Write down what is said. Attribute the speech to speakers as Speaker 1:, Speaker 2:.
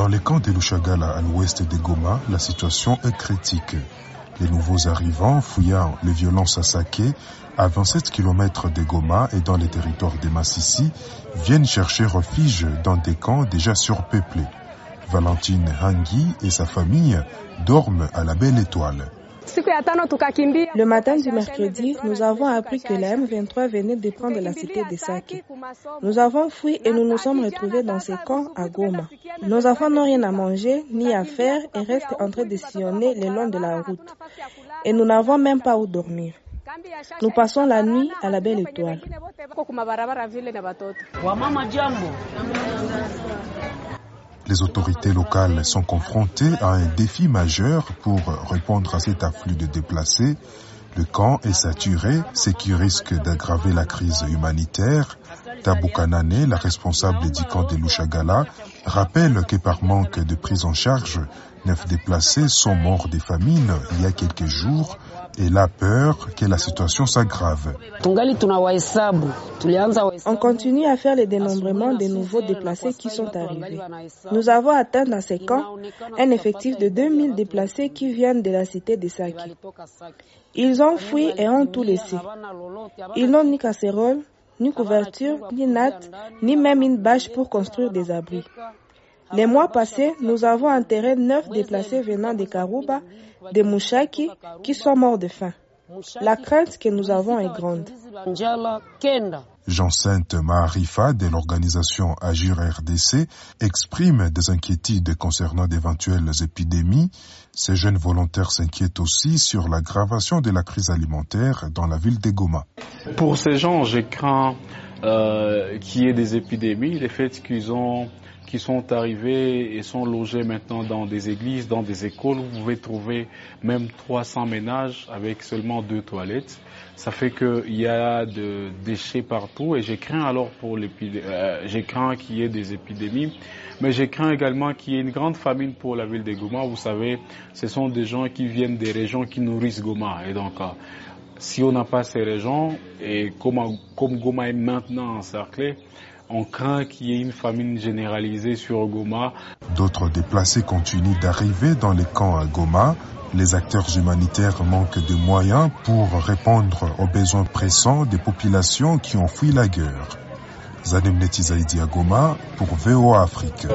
Speaker 1: Dans les camps de Lushagala à l'ouest de Goma, la situation est critique. Les nouveaux arrivants, fouillant les violences à Saké, à 27 km de Goma et dans les territoires de Massissi, viennent chercher refuge dans des camps déjà surpeuplés. Valentine Hangui et sa famille dorment à la belle étoile.
Speaker 2: Le matin du mercredi, nous avons appris que la M23 venait de prendre la cité de Sake. Nous avons fui et nous nous sommes retrouvés dans ces camps à Goma. Nos enfants n'ont rien à manger ni à faire et restent en train de sillonner le long de la route. Et nous n'avons même pas où dormir. Nous passons la nuit à la belle étoile.
Speaker 1: Les autorités locales sont confrontées à un défi majeur pour répondre à cet afflux de déplacés. Le camp est saturé, ce qui risque d'aggraver la crise humanitaire. Taboukanane, la responsable du camp de Lushagala, rappelle que par manque de prise en charge, neuf déplacés sont morts des famines il y a quelques jours et la peur que la situation s'aggrave.
Speaker 2: On continue à faire le dénombrement des nouveaux déplacés qui sont arrivés. Nous avons atteint dans ces camps un effectif de 2000 déplacés qui viennent de la cité de Saki. Ils ont fui et ont tout laissé. Ils n'ont ni casserole, ni couverture, ni natte, ni même une bâche pour construire des abris. Les mois passés, nous avons enterré neuf déplacés venant de Karuba, de Mouchaki, qui sont morts de faim. La crainte que nous avons est grande.
Speaker 1: Jean-Sainte Maharifa de l'organisation Agir RDC exprime des inquiétudes concernant d'éventuelles épidémies. Ces jeunes volontaires s'inquiètent aussi sur l'aggravation de la crise alimentaire dans la ville de Goma.
Speaker 3: Pour ces gens, je crains euh, qu'il y ait des épidémies, le fait qu'ils ont qui sont arrivés et sont logés maintenant dans des églises, dans des écoles. Vous pouvez trouver même 300 ménages avec seulement deux toilettes. Ça fait qu'il y a de déchets partout et j'ai craint alors pour l'épidémie, euh, j'ai craint qu'il y ait des épidémies, mais j'ai craint également qu'il y ait une grande famine pour la ville de Goma. Vous savez, ce sont des gens qui viennent des régions qui nourrissent Goma et donc euh, si on n'a pas ces régions, et comme, Goma est maintenant encerclé, on craint qu'il y ait une famine généralisée sur Goma.
Speaker 1: D'autres déplacés continuent d'arriver dans les camps à Goma. Les acteurs humanitaires manquent de moyens pour répondre aux besoins pressants des populations qui ont fui la guerre. Zanem Netizaïdi à Goma pour VOA Afrique.